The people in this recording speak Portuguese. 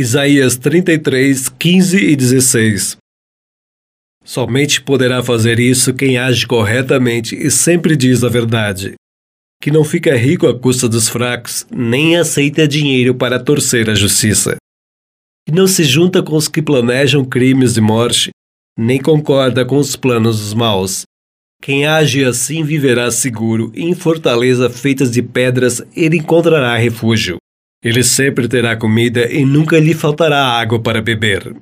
Isaías 33, 15 e 16. Somente poderá fazer isso quem age corretamente e sempre diz a verdade. Que não fica rico à custa dos fracos, nem aceita dinheiro para torcer a justiça. Que não se junta com os que planejam crimes de morte, nem concorda com os planos dos maus. Quem age assim viverá seguro, e em fortaleza feitas de pedras ele encontrará refúgio. Ele sempre terá comida e nunca lhe faltará água para beber.